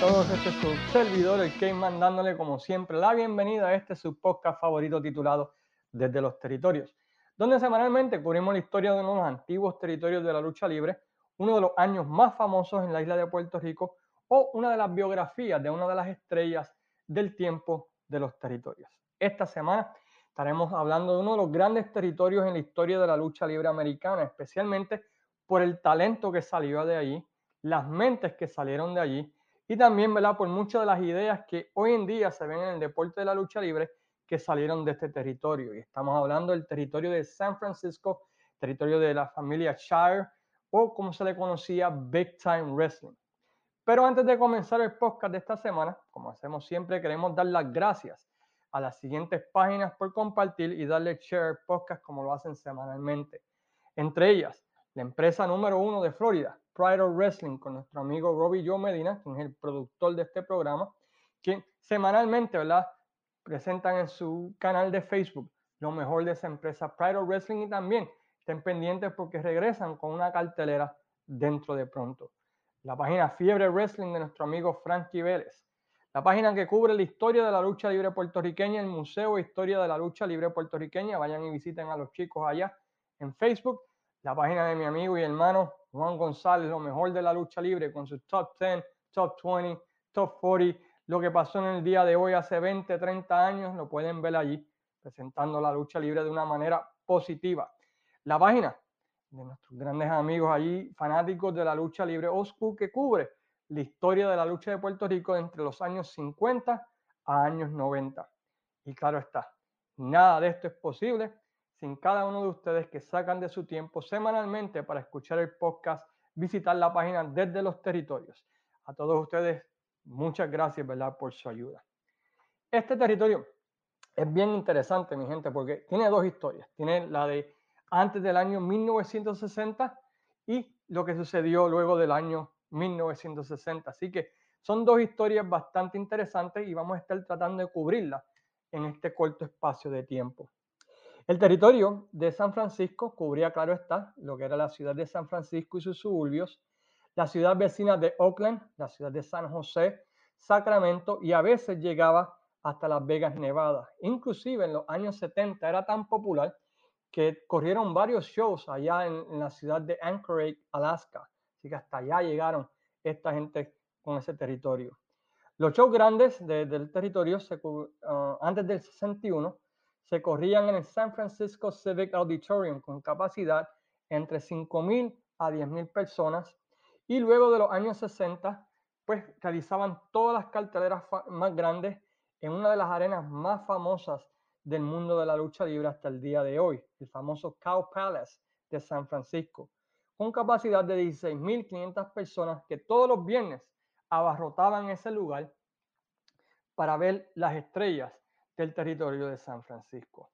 todos, este es su servidor, el Cayman, dándole como siempre la bienvenida a este su podcast favorito titulado Desde los Territorios, donde semanalmente cubrimos la historia de uno de los antiguos territorios de la lucha libre, uno de los años más famosos en la isla de Puerto Rico o una de las biografías de una de las estrellas del tiempo de los territorios. Esta semana estaremos hablando de uno de los grandes territorios en la historia de la lucha libre americana, especialmente por el talento que salió de allí, las mentes que salieron de allí y también, ¿verdad? Por muchas de las ideas que hoy en día se ven en el deporte de la lucha libre que salieron de este territorio. Y estamos hablando del territorio de San Francisco, territorio de la familia Shire o como se le conocía, Big Time Wrestling. Pero antes de comenzar el podcast de esta semana, como hacemos siempre, queremos dar las gracias a las siguientes páginas por compartir y darle share podcast como lo hacen semanalmente. Entre ellas, la empresa número uno de Florida, Pride of Wrestling con nuestro amigo Robbie Joe Medina, quien es el productor de este programa, que semanalmente, ¿verdad? Presentan en su canal de Facebook lo mejor de esa empresa Pride of Wrestling y también estén pendientes porque regresan con una cartelera dentro de pronto. La página Fiebre Wrestling de nuestro amigo Frankie Vélez. La página que cubre la historia de la lucha libre puertorriqueña, el Museo Historia de la Lucha Libre Puertorriqueña. Vayan y visiten a los chicos allá en Facebook. La página de mi amigo y hermano Juan González, lo mejor de la lucha libre, con sus top 10, top 20, top 40, lo que pasó en el día de hoy hace 20, 30 años, lo pueden ver allí, presentando la lucha libre de una manera positiva. La página de nuestros grandes amigos allí, fanáticos de la lucha libre Oscu, que cubre la historia de la lucha de Puerto Rico entre los años 50 a años 90. Y claro está, nada de esto es posible sin cada uno de ustedes que sacan de su tiempo semanalmente para escuchar el podcast, visitar la página desde los territorios. A todos ustedes, muchas gracias, ¿verdad?, por su ayuda. Este territorio es bien interesante, mi gente, porque tiene dos historias. Tiene la de antes del año 1960 y lo que sucedió luego del año 1960. Así que son dos historias bastante interesantes y vamos a estar tratando de cubrirlas en este corto espacio de tiempo. El territorio de San Francisco cubría, claro está, lo que era la ciudad de San Francisco y sus suburbios, la ciudad vecina de Oakland, la ciudad de San José, Sacramento y a veces llegaba hasta Las Vegas, Nevada. Inclusive en los años 70 era tan popular que corrieron varios shows allá en, la ciudad de Anchorage, Alaska. Así que hasta allá llegaron esta gente con ese territorio. Los shows grandes del territorio se, ah, antes del 61 se corrían en el San Francisco Civic Auditorium con capacidad entre 5.000 a 10.000 personas. Y luego de los años 60 pues realizaban todas las carteleras más grandes en una de las arenas más famosas del mundo de la lucha libre hasta el día de hoy, el famoso Cow Palace de San Francisco, con capacidad de 16.500 personas que todos los viernes abarrotaban ese lugar para ver las estrellas del territorio de San Francisco.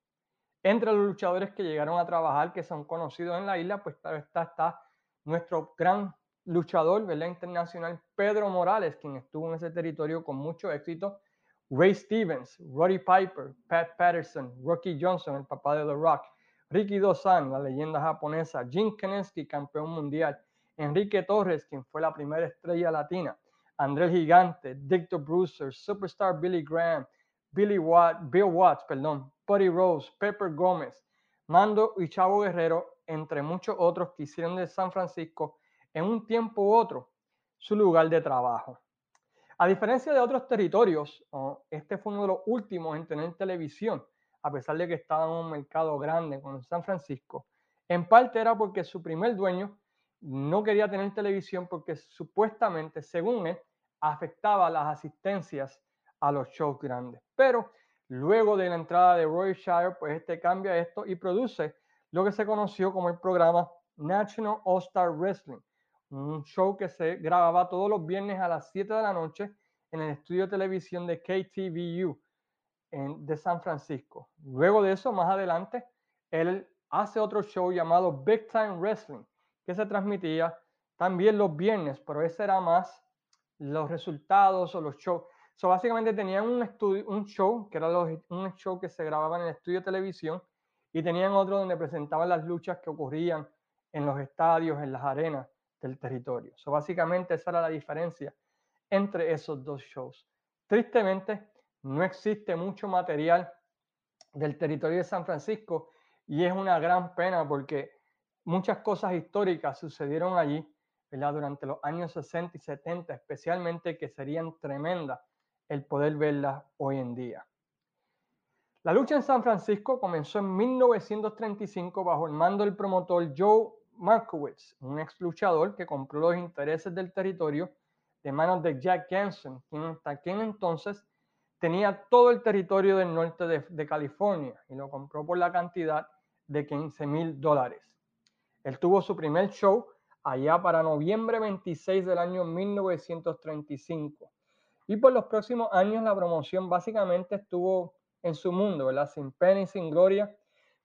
Entre los luchadores que llegaron a trabajar, que son conocidos en la isla, pues claro está, está nuestro gran luchador ¿verdad? internacional Pedro Morales, quien estuvo en ese territorio con mucho éxito. Ray Stevens, Roddy Piper, Pat Patterson, Rocky Johnson, el papá de The Rock, Ricky Dozan, la leyenda japonesa, Jim Kennedy, campeón mundial, Enrique Torres, quien fue la primera estrella latina, André Gigante, Victor Bruiser, Superstar Billy Graham, Billy Watt, Bill Watts, perdón, Buddy Rose, Pepper Gómez, Mando y Chavo Guerrero, entre muchos otros que hicieron de San Francisco en un tiempo u otro su lugar de trabajo. A diferencia de otros territorios, este fue uno de los últimos en tener televisión, a pesar de que estaba en un mercado grande con San Francisco. En parte era porque su primer dueño no quería tener televisión porque supuestamente, según él, afectaba las asistencias a los shows grandes. Pero luego de la entrada de Roy Shire, pues este cambia esto y produce lo que se conoció como el programa National All Star Wrestling, un show que se grababa todos los viernes a las 7 de la noche en el estudio de televisión de KTVU en, de San Francisco. Luego de eso, más adelante, él hace otro show llamado Big Time Wrestling, que se transmitía también los viernes, pero ese era más los resultados o los shows. So, básicamente tenían un, estudio, un show, que era un show que se grababa en el estudio de televisión, y tenían otro donde presentaban las luchas que ocurrían en los estadios, en las arenas del territorio. So, básicamente esa era la diferencia entre esos dos shows. Tristemente, no existe mucho material del territorio de San Francisco y es una gran pena porque muchas cosas históricas sucedieron allí durante los años 60 y 70, especialmente que serían tremendas el poder verlas hoy en día. La lucha en San Francisco comenzó en 1935 bajo el mando del promotor Joe Markowitz, un ex luchador que compró los intereses del territorio de manos de Jack Jensen, quien hasta aquel entonces tenía todo el territorio del norte de, de California y lo compró por la cantidad de 15 mil dólares. Él tuvo su primer show allá para noviembre 26 del año 1935. Y por los próximos años la promoción básicamente estuvo en su mundo, ¿verdad? Sin pena y sin gloria,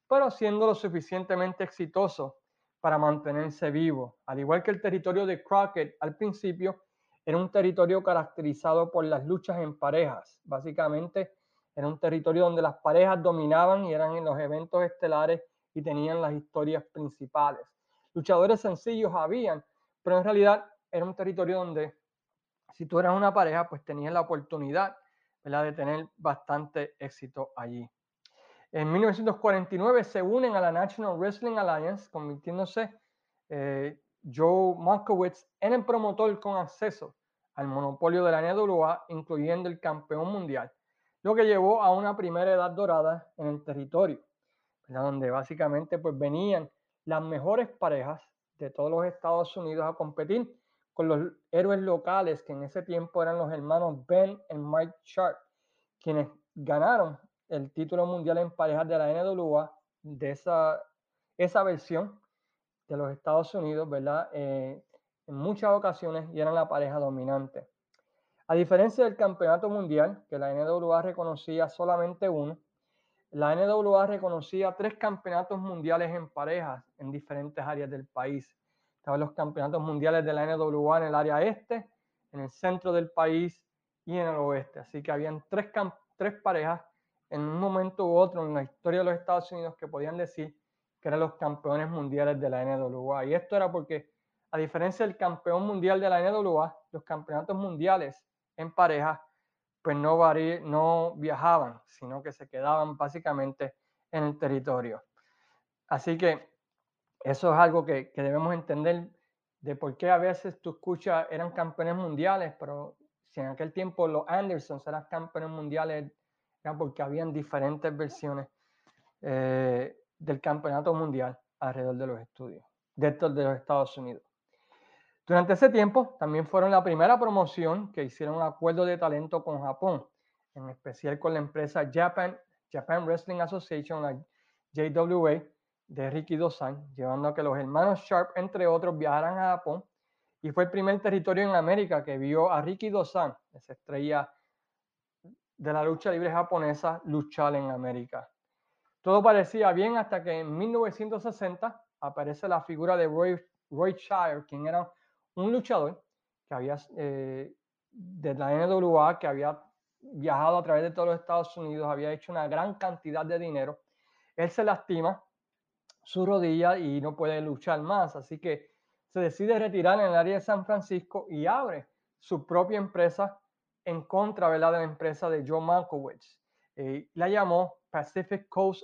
pero siendo lo suficientemente exitoso para mantenerse vivo. Al igual que el territorio de Crockett al principio, era un territorio caracterizado por las luchas en parejas. Básicamente era un territorio donde las parejas dominaban y eran en los eventos estelares y tenían las historias principales luchadores sencillos habían, pero en realidad era un territorio donde si tú eras una pareja, pues tenías la oportunidad de tener bastante éxito allí. En 1949 se unen a la National Wrestling Alliance, convirtiéndose eh, Joe Markowitz en el promotor con acceso al monopolio de la NWA, incluyendo el campeón mundial, lo que llevó a una primera edad dorada en el territorio, donde básicamente pues venían las mejores parejas de todos los Estados Unidos a competir con los héroes locales que en ese tiempo eran los hermanos Ben y Mike Sharp, quienes ganaron el título mundial en parejas de la NWA de esa, esa versión de los Estados Unidos, ¿verdad? Eh, en muchas ocasiones y eran la pareja dominante. A diferencia del campeonato mundial, que la NWA reconocía solamente uno, la NWA reconocía tres campeonatos mundiales en parejas en diferentes áreas del país. Estaban los campeonatos mundiales de la NWA en el área este, en el centro del país y en el oeste. Así que habían tres, tres parejas en un momento u otro en la historia de los Estados Unidos que podían decir que eran los campeones mundiales de la NWA. Y esto era porque, a diferencia del campeón mundial de la NWA, los campeonatos mundiales en parejas pues no, no viajaban, sino que se quedaban básicamente en el territorio. Así que eso es algo que, debemos entender de por qué a veces tú escuchas, eran campeones mundiales, pero si en aquel tiempo los Andersons eran campeones mundiales, era porque habían diferentes versiones eh, del campeonato mundial alrededor de los estudios, de, de los Estados Unidos. Durante ese tiempo también fueron la primera promoción que hicieron un acuerdo de talento con Japón, en especial con la empresa Japan, Japan Wrestling Association, la JWA, de Ricky Dosan, llevando a que los hermanos Sharp, entre otros, viajaran a Japón. Y fue el primer territorio en América que vio a Ricky Dosan, esa estrella de la lucha libre japonesa, luchar en América. Todo parecía bien hasta que en 1960 aparece la figura de Roy, Roy Shire, quien era un luchador que había eh, de la NWA, que había viajado a través de todos los Estados Unidos, había hecho una gran cantidad de dinero. Él se lastima su rodilla y no puede luchar más, así que se decide retirar en el área de San Francisco y abre su propia empresa en contra de la empresa de Joe Malkowitz. Eh, la llamó Pacific Coast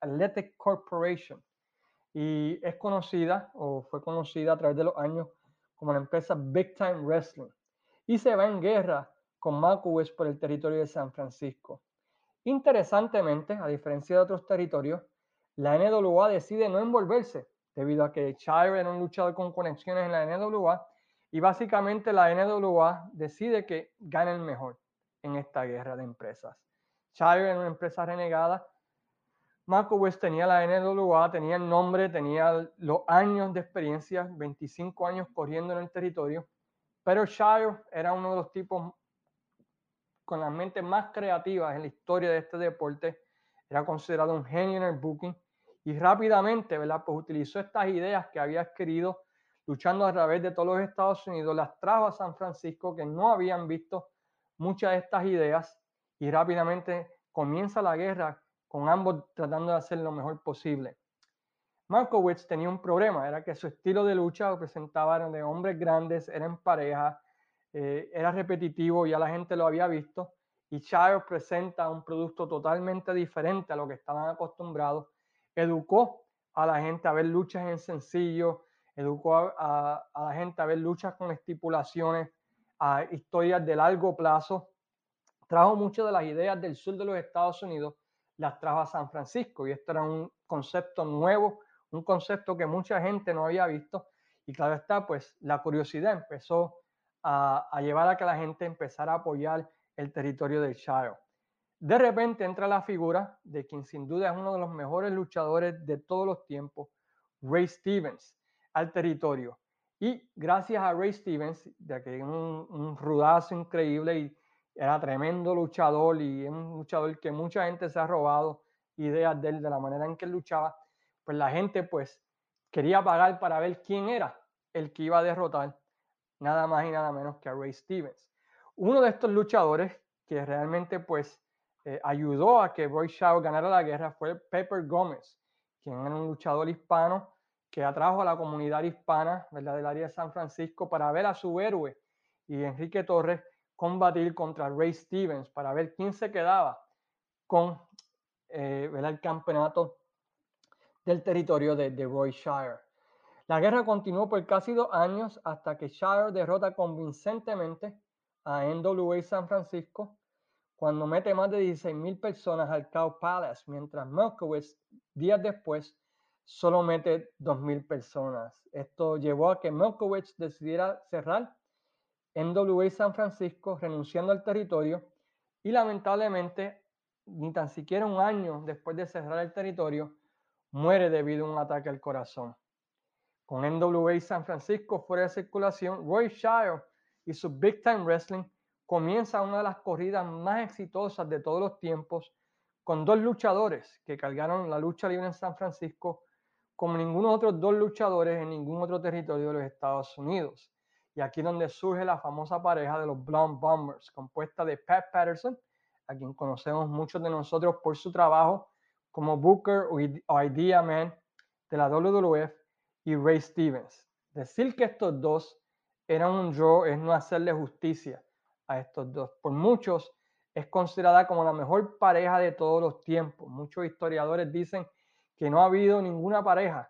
Athletic Corporation y es conocida o fue conocida a través de los años como la empresa Big Time Wrestling y se va en guerra con Malkowitz por el territorio de San Francisco. Interesantemente, a diferencia de otros territorios, la NWA decide no envolverse debido a que Shire era un luchador con conexiones en la NWA y básicamente la NWA decide que gane el mejor en esta guerra de empresas. Shire era una empresa renegada West tenía la NWA, tenía el nombre, tenía los años de experiencia, 25 años corriendo en el territorio, pero Shire era uno de los tipos con las mentes más creativas en la historia de este deporte, era considerado un genio en el booking y rápidamente, ¿verdad? Pues utilizó estas ideas que había adquirido luchando a través de todos los Estados Unidos, las trajo a San Francisco que no habían visto muchas de estas ideas y rápidamente comienza la guerra con ambos tratando de hacer lo mejor posible. Markowitz tenía un problema, era que su estilo de lucha lo presentaba de hombres grandes, era en pareja, eh, era repetitivo, ya la gente lo había visto, y Shire presenta un producto totalmente diferente a lo que estaban acostumbrados. Educó a la gente a ver luchas en sencillo, educó a, la gente a ver luchas con estipulaciones, a historias de largo plazo. Trajo muchas de las ideas del sur de los Estados Unidos, las trajo a San Francisco y esto era un concepto nuevo, un concepto que mucha gente no había visto y claro está, pues la curiosidad empezó a, a llevar a que la gente empezara a apoyar el territorio del Shire. De repente entra la figura de quien sin duda es uno de los mejores luchadores de todos los tiempos, Ray Stevens, al territorio. Y gracias a Ray Stevens, de que un, un rudazo increíble y era tremendo luchador y es un luchador que mucha gente se ha robado ideas de él, de la manera en que él luchaba, pues la gente pues quería pagar para ver quién era el que iba a derrotar nada más y nada menos que a Ray Stevens. Uno de estos luchadores que realmente pues eh, ayudó a que Roy Shaw ganara la guerra fue Pepper Gómez, quien era un luchador hispano que atrajo a la comunidad hispana ¿verdad? del área de San Francisco para ver a su héroe y Enrique Torres combatir contra Ray Stevens para ver quién se quedaba con eh, el campeonato del territorio de, de Roy Shire. La guerra continuó por casi dos años hasta que Shire derrota convincentemente a NWA San Francisco cuando mete más de 16 mil personas al Cow Palace, mientras Malkowitz días después solo mete 2 mil personas. Esto llevó a que Malkowitz decidiera cerrar NWA San Francisco, renunciando al territorio, y lamentablemente, ni tan siquiera un año después de cerrar el territorio, muere debido a un ataque al corazón. Con NWA San Francisco fuera de circulación, Roy Shire y su Big Time Wrestling comienza una de las corridas más exitosas de todos los tiempos, con dos luchadores que cargaron la lucha libre en San Francisco como ninguno otros dos luchadores en ningún otro territorio de los Estados Unidos. Y aquí es donde surge la famosa pareja de los Blonde Bombers, compuesta de Pat Patterson, a quien conocemos muchos de nosotros por su trabajo como Booker o Idea Man de la WWF, y Ray Stevens. Decir que estos dos era un draw es no hacerle justicia a estos dos. Por muchos es considerada como la mejor pareja de todos los tiempos. Muchos historiadores dicen que no ha habido ninguna pareja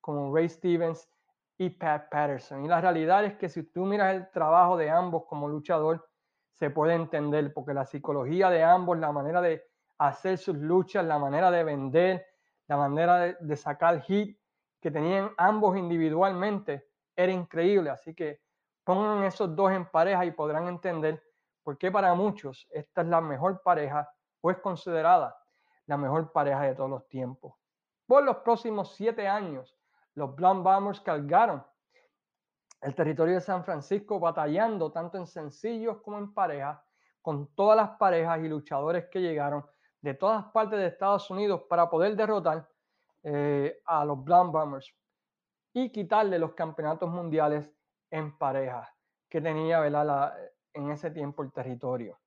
como Ray Stevens y Pat Patterson. Y la realidad es que si tú miras el trabajo de ambos como luchador, se puede entender, porque la psicología de ambos, la manera de hacer sus luchas, la manera de vender, la manera de, de sacar hit que tenían ambos individualmente, era increíble. Así que Pongan esos dos en pareja y podrán entender por qué para muchos esta es la mejor pareja o es considerada la mejor pareja de todos los tiempos. Por los próximos siete años, los Blonde Bombers cargaron el territorio de San Francisco batallando tanto en sencillos como en parejas con todas las parejas y luchadores que llegaron de todas partes de Estados Unidos para poder derrotar eh, a los Blonde Bombers y quitarle los campeonatos mundiales en pareja que tenía en ese tiempo el territorio.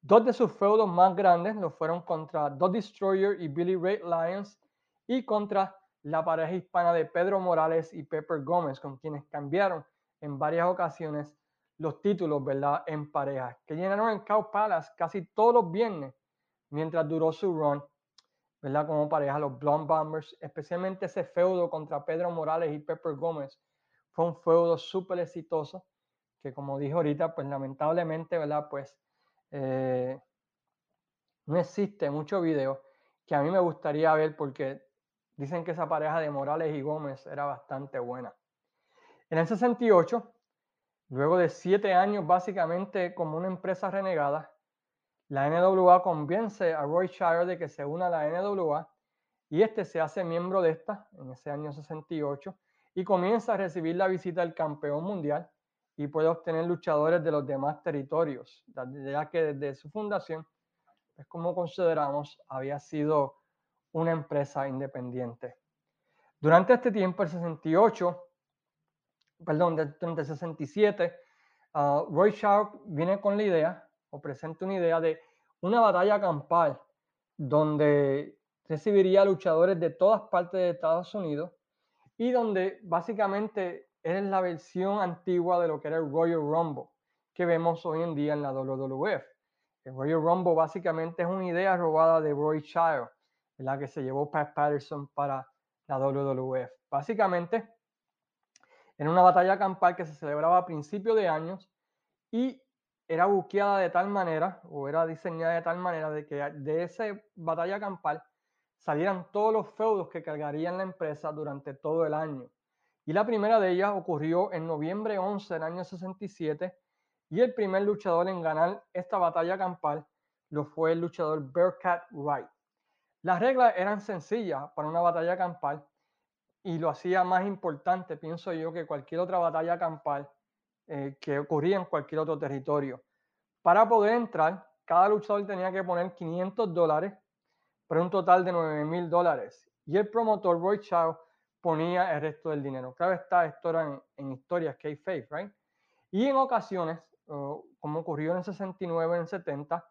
Dos de sus feudos más grandes lo fueron contra The Destroyer y Billy Ray Lyons y contra la pareja hispana de Pedro Morales y Pepper Gómez, con quienes cambiaron en varias ocasiones los títulos ¿verdad? en pareja, que llenaron el Cow Palace casi todos los viernes mientras duró su run ¿verdad? como pareja, los Blonde Bombers, especialmente ese feudo contra Pedro Morales y Pepper Gómez, fue un feudo súper exitoso que como dije ahorita, pues lamentablemente, ¿verdad? Pues eh, no existe mucho video que a mí me gustaría ver porque dicen que esa pareja de Morales y Gómez era bastante buena. En el 68, luego de siete años básicamente como una empresa renegada, la NWA convence a Roy Shire de que se una a la NWA y este se hace miembro de esta en ese año 68 y comienza a recibir la visita del campeón mundial y puede obtener luchadores de los demás territorios, ya que desde su fundación, es como consideramos, había sido una empresa independiente. Durante este tiempo, el 68, perdón, durante el 67, uh, Roy Sharp viene con la idea, o presenta una idea de una batalla campal donde recibiría luchadores de todas partes de Estados Unidos y donde básicamente es la versión antigua de lo que era el Royal Rumble, que vemos hoy en día en la WWF. El Royal Rumble básicamente es una idea robada de Roy Child, la que se llevó Pat Patterson para la WWF. Básicamente, en una batalla campal que se celebraba a principios de años y era buqueada de tal manera, o era diseñada de tal manera, de que de esa batalla campal salieran todos los feudos que cargarían la empresa durante todo el año. Y la primera de ellas ocurrió en noviembre 11 del año 67 y el primer luchador en ganar esta batalla campal lo fue el luchador Bearcat Wright. Las reglas eran sencillas para una batalla campal y lo hacía más importante, pienso yo, que cualquier otra batalla campal eh, que ocurría en cualquier otro territorio. Para poder entrar, cada luchador tenía que poner 500 dólares por un total de 9 mil dólares. Y el promotor Roy Chow ponía el resto del dinero. Claro está, esto era en, en historias que hay faith, right? Y en ocasiones, como ocurrió en el 69, en el 70,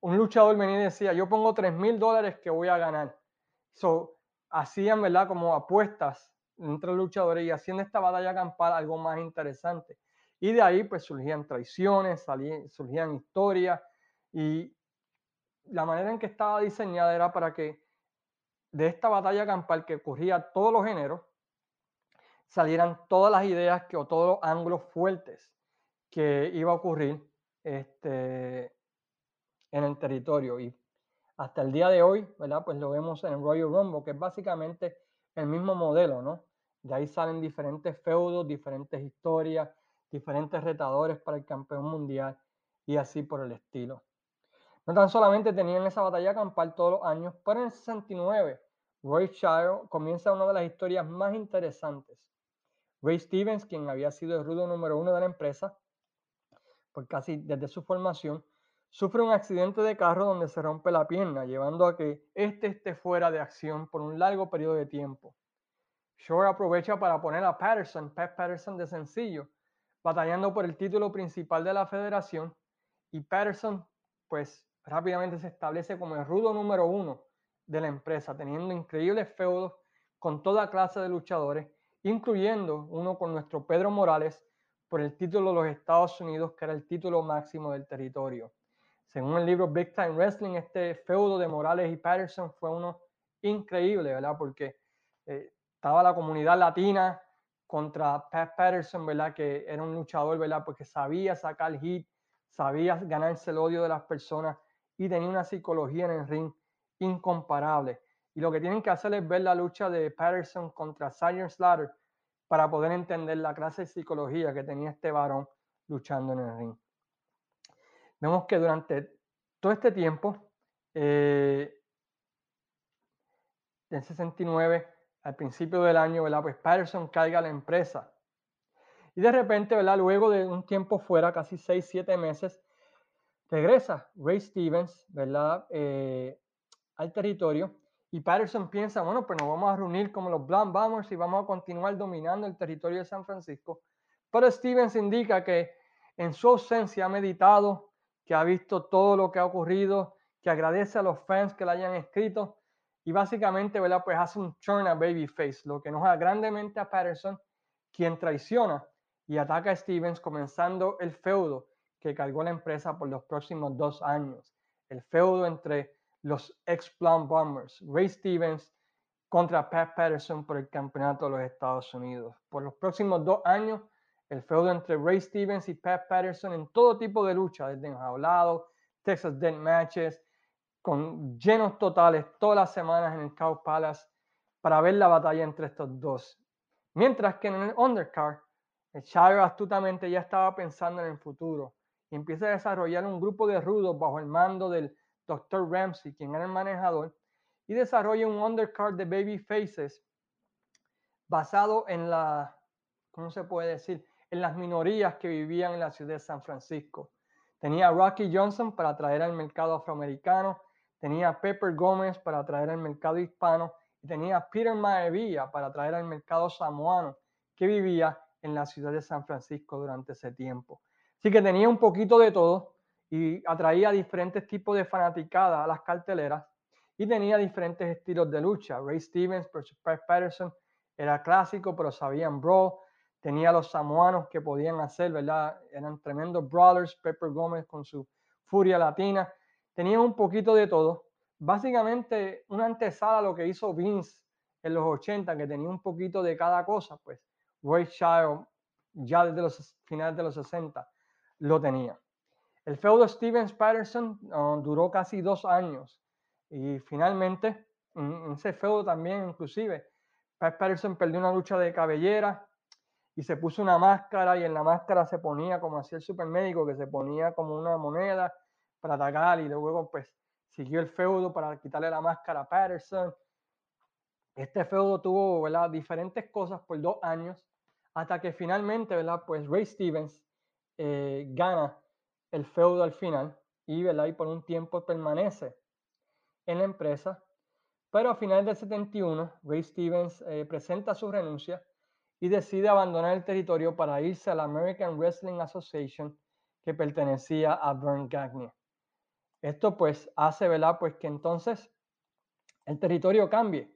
un luchador venía y decía, yo pongo 3 mil dólares que voy a ganar. So, hacían, ¿verdad? Como apuestas entre luchadores y haciendo esta batalla campal algo más interesante. Y de ahí pues surgían traiciones, salían, surgían historias y la manera en que estaba diseñada era para que de esta batalla campal que ocurría todos los géneros, salieran todas las ideas que, o todos los ángulos fuertes que iba a ocurrir este, en el territorio. Y hasta el día de hoy, ¿verdad? Pues lo vemos en Royal Rumble, que es básicamente el mismo modelo, ¿no? De ahí salen diferentes feudos, diferentes historias, diferentes retadores para el campeón mundial y así por el estilo. No tan solamente tenían esa batalla campal todos los años, pero en el 69 Roy Child comienza una de las historias más interesantes. Ray Stevens, quien había sido el rudo número uno de la empresa, por casi desde su formación, sufre un accidente de carro donde se rompe la pierna, llevando a que éste esté fuera de acción por un largo periodo de tiempo. Shore aprovecha para poner a Patterson, Pat Patterson de sencillo, batallando por el título principal de la federación, y Patterson, pues rápidamente se establece como el rudo número uno de la empresa, teniendo increíbles feudos con toda clase de luchadores, incluyendo uno con nuestro Pedro Morales por el título de los Estados Unidos, que era el título máximo del territorio. Según el libro Big Time Wrestling, este feudo de Morales y Patterson fue uno increíble, ¿verdad? Porque eh, estaba la comunidad latina contra Pat Patterson, ¿verdad? Que era un luchador, ¿verdad? Porque sabía sacar hit, sabía ganarse el odio de las personas y tenía una psicología en el ring incomparable. Y lo que tienen que hacer es ver la lucha de Patterson contra Sergeant Slaughter para poder entender la clase de psicología que tenía este varón luchando en el ring. Vemos que durante todo este tiempo, eh, en 69, al principio del año, ¿verdad? Pues Patterson caiga a la empresa. Y de repente, ¿verdad? Luego de un tiempo fuera, casi 6, 7 meses, regresa Ray Stevens, ¿verdad? Eh, al territorio. Y Patterson piensa, bueno, pues nos vamos a reunir como los Black Bombers y vamos a continuar dominando el territorio de San Francisco. Pero Stevens indica que en su ausencia ha meditado, que ha visto todo lo que ha ocurrido, que agradece a los fans que le hayan escrito y básicamente, ¿verdad? Pues hace un turn a babyface, lo que enoja grandemente a Patterson, quien traiciona y ataca a Stevens comenzando el feudo que cargó la empresa por los próximos dos años. El feudo entre los ex Blonde Bombers, Ray Stevens contra Pat Patterson por el campeonato de los Estados Unidos. Por los próximos dos años, el feudo entre Ray Stevens y Pat Patterson en todo tipo de lucha, desde enjaulado, Texas Dead Matches, con llenos totales todas las semanas en el Cow Palace para ver la batalla entre estos dos. Mientras que en el undercard, el Chavo astutamente ya estaba pensando en el futuro y empieza a desarrollar un grupo de rudos bajo el mando del Dr. Ramsey, quien era el manejador, y desarrolla un undercard de baby faces basado en la, ¿cómo se puede decir? En las minorías que vivían en la ciudad de San Francisco. Tenía a Rocky Johnson para atraer al mercado afroamericano, tenía a Pepper Gómez para atraer al mercado hispano y tenía a Peter Maevilla para atraer al mercado samoano que vivía en la ciudad de San Francisco durante ese tiempo. Así que tenía un poquito de todo y atraía diferentes tipos de fanaticada a las carteleras y tenía diferentes estilos de lucha. Ray Stevens versus Pat Patterson era clásico, pero sabían brawl. tenía los samoanos que podían hacer, ¿verdad? Eran tremendos brawlers, Pepper Gómez con su furia latina, tenían un poquito de todo. Básicamente una antesala a lo que hizo Vince en los 80, que tenía un poquito de cada cosa, pues Roy Child ya desde los finales de los 60 lo tenía. El feudo Stevens Patterson uh, duró casi dos años y finalmente en ese feudo también inclusive Pat Patterson perdió una lucha de cabellera y se puso una máscara y en la máscara se ponía como hacía el supermédico que se ponía como una moneda para atacar y luego pues siguió el feudo para quitarle la máscara a Patterson. Este feudo tuvo ¿verdad? diferentes cosas por dos años hasta que finalmente, ¿verdad? Pues Ray Stevens eh, gana el feudo al final y, ¿verdad? Y por un tiempo permanece en la empresa. Pero a finales del 71, Ray Stevens eh, presenta su renuncia y decide abandonar el territorio para irse a la American Wrestling Association que pertenecía a Vern Gagne. Esto pues hace, ¿verdad? Pues que entonces el territorio cambie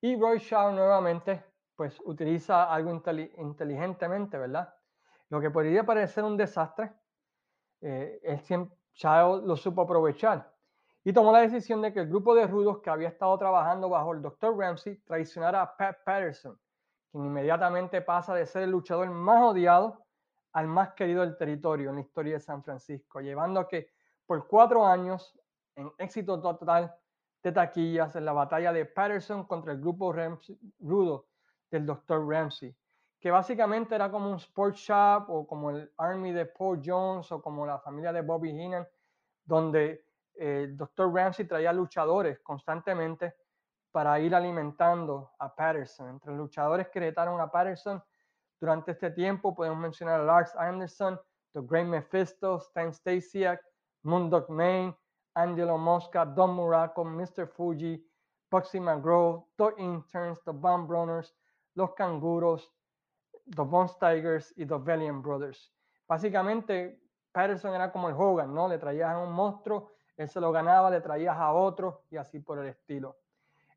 y Roy Shaw nuevamente pues utiliza algo inteligentemente, ¿verdad? Lo que podría parecer un desastre, eh, él siempre, lo supo aprovechar y tomó la decisión de que el grupo de rudos que había estado trabajando bajo el Dr. Ramsey traicionara a Pat Patterson, quien inmediatamente pasa de ser el luchador más odiado al más querido del territorio en la historia de San Francisco, llevando a que por cuatro años, en éxito total de taquillas en la batalla de Patterson contra el grupo rudo del Dr. Ramsey, que básicamente era como un sports shop o como el Army de Paul Jones o como la familia de Bobby Heenan, donde eh, Dr. Ramsey traía luchadores constantemente para ir alimentando a Patterson. Entre los luchadores que retaron a Patterson durante este tiempo podemos mencionar a Lars Anderson, The Great Mephisto, Stan Stasiak, Moondog Main, Angelo Mosca, Don Muraco, Mr. Fuji, Bugsy McGraw, The Interns, The Bomb Runners, los canguros, los Von Tigers y los Valiant Brothers. Básicamente, Patterson era como el Hogan, ¿no? Le traías a un monstruo, él se lo ganaba, le traías a otro y así por el estilo.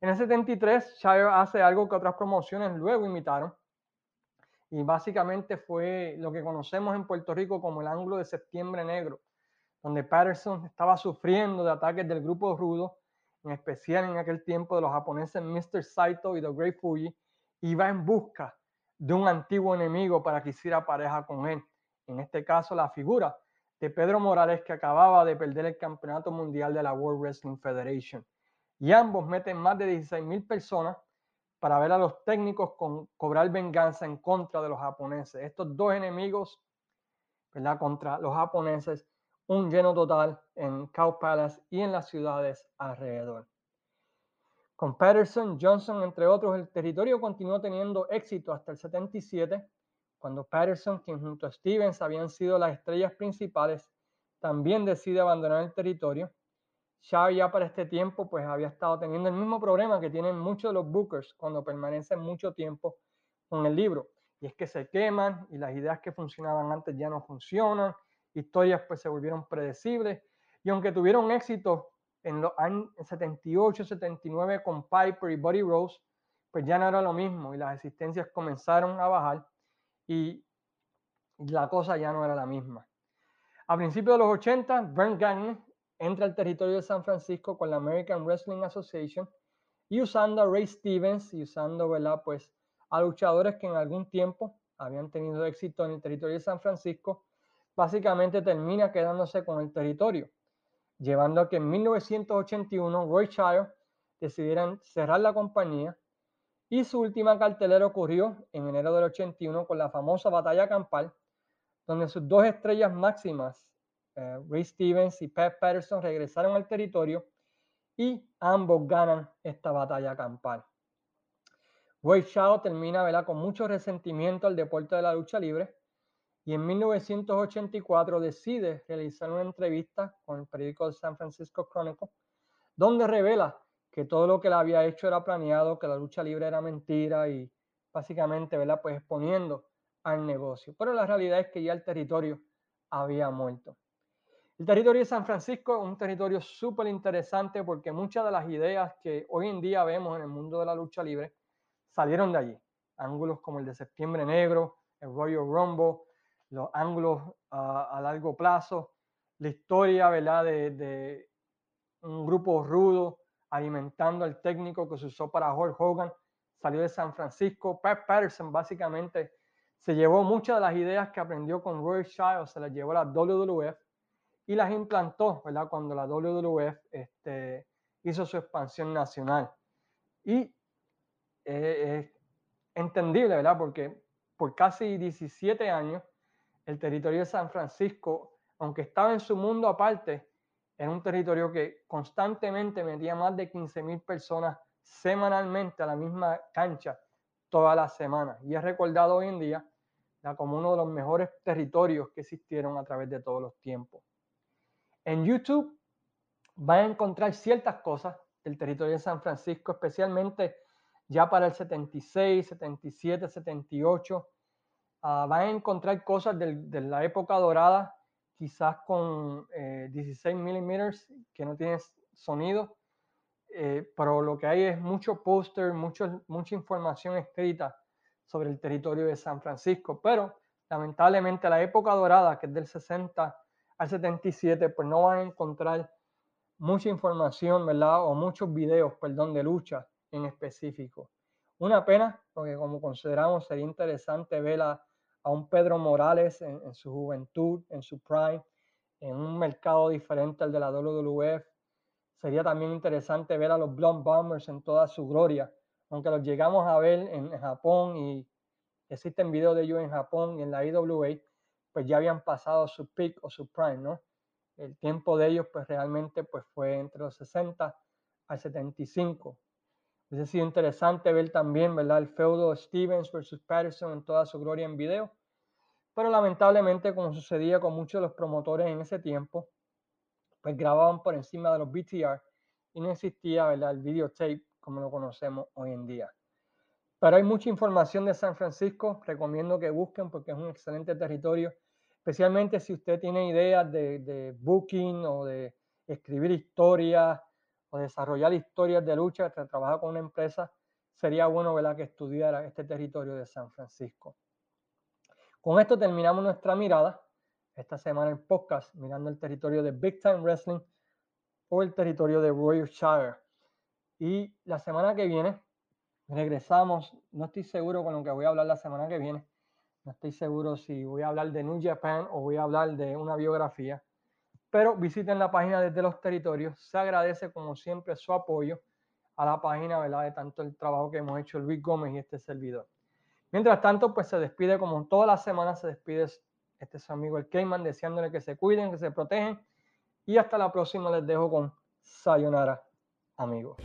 En el 73, Shire hace algo que otras promociones luego imitaron. Y básicamente fue lo que conocemos en Puerto Rico como el ángulo de septiembre negro, donde Patterson estaba sufriendo de ataques del grupo rudo, en especial en aquel tiempo de los japoneses Mr. Saito y The Great Fuji, va en busca de un antiguo enemigo para que hiciera pareja con él. En este caso, la figura de Pedro Morales, que acababa de perder el campeonato mundial de la World Wrestling Federation. Y ambos meten más de 16 mil personas para ver a los técnicos con, cobrar venganza en contra de los japoneses. Estos dos enemigos, ¿verdad? Contra los japoneses, un lleno total en Cow Palace y en las ciudades alrededor. Con Patterson, Johnson, entre otros, el territorio continuó teniendo éxito hasta el 77, cuando Patterson, quien junto a Stevens habían sido las estrellas principales, también decide abandonar el territorio. Shaw ya para este tiempo pues había estado teniendo el mismo problema que tienen muchos de los bookers cuando permanecen mucho tiempo con el libro, y es que se queman y las ideas que funcionaban antes ya no funcionan, historias pues se volvieron predecibles, y aunque tuvieron éxito en los años 78, 79 con Piper y Buddy Rose, pues ya no era lo mismo y las existencias comenzaron a bajar y la cosa ya no era la misma. A principios de los 80, Brent Gagne entra al territorio de San Francisco con la American Wrestling Association y usando a Ray Stevens y usando, ¿verdad? Pues a luchadores que en algún tiempo habían tenido éxito en el territorio de San Francisco, básicamente termina quedándose con el territorio llevando a que en 1981 Roy Shire decidieran cerrar la compañía y su última cartelera ocurrió en enero del 81 con la famosa batalla campal, donde sus dos estrellas máximas, eh, Ray Stevens y Pat Patterson, regresaron al territorio y ambos ganan esta batalla campal. Roy Shaw termina con mucho resentimiento al deporte de la lucha libre y en 1984 decide realizar una entrevista con el periódico de San Francisco Chronicle, donde revela que todo lo que él había hecho era planeado, que la lucha libre era mentira y básicamente, ¿verdad? Pues exponiendo al negocio. Pero la realidad es que ya el territorio había muerto. El territorio de San Francisco es un territorio súper interesante porque muchas de las ideas que hoy en día vemos en el mundo de la lucha libre salieron de allí. Ángulos como el de Septiembre Negro, el Royal Rumble, los ángulos a largo plazo, la historia, ¿verdad? De, un grupo rudo alimentando al técnico que se usó para Hulk Hogan, salió de San Francisco. Pat Patterson básicamente se llevó muchas de las ideas que aprendió con Roy Child, se las llevó a la WWF y las implantó, ¿verdad? Cuando la WWF este, hizo su expansión nacional. Y es entendible, ¿verdad? Porque por casi 17 años el territorio de San Francisco, aunque estaba en su mundo aparte, era un territorio que constantemente metía más de 15 mil personas semanalmente a la misma cancha toda la semana. Y es recordado hoy en día como uno de los mejores territorios que existieron a través de todos los tiempos. En YouTube van a encontrar ciertas cosas del territorio de San Francisco, especialmente ya para el 76, 77, 78. Van a encontrar cosas de la época dorada, quizás con 16 eh, milímetros que no tienen sonido, eh, pero lo que hay es mucho póster, mucha información escrita sobre el territorio de San Francisco. Pero lamentablemente la época dorada, que es del 60 al 77, pues no van a encontrar mucha información, ¿verdad? O muchos videos, perdón, de lucha en específico. Una pena, porque como consideramos sería interesante ver a, un Pedro Morales en, su juventud, en su prime, en un mercado diferente al de la WWF. Sería también interesante ver a los Blonde Bombers en toda su gloria, aunque los llegamos a ver en, Japón y existen videos de ellos en Japón y en la IWA, pues ya habían pasado su peak o su prime, ¿no? El tiempo de ellos pues realmente pues fue entre los 60 al 75. Hubiese sido interesante ver también, ¿verdad? El feudo Stevens versus Patterson en toda su gloria en video. Pero lamentablemente, como sucedía con muchos de los promotores en ese tiempo, pues grababan por encima de los BTR y no existía, ¿verdad? El videotape como lo conocemos hoy en día. Pero hay mucha información de San Francisco, recomiendo que busquen porque es un excelente territorio, especialmente si usted tiene ideas de, booking o de escribir historias o desarrollar historias de lucha, que trabaja con una empresa, sería bueno ¿verdad? que estudiara este territorio de San Francisco. Con esto terminamos nuestra mirada esta semana en podcast, mirando el territorio de Big Time Wrestling o el territorio de Shire. Y la semana que viene regresamos. No estoy seguro con lo que voy a hablar la semana que viene. No estoy seguro si voy a hablar de New Japan o voy a hablar de una biografía. Pero visiten la página desde los territorios. Se agradece como siempre su apoyo a la página, ¿verdad? De tanto el trabajo que hemos hecho Luis Gómez y este servidor. Mientras tanto, pues se despide como todas las semanas se despide este su amigo el Cayman, deseándole que se cuiden, que se protegen. Y hasta la próxima les dejo con Sayonara, amigos.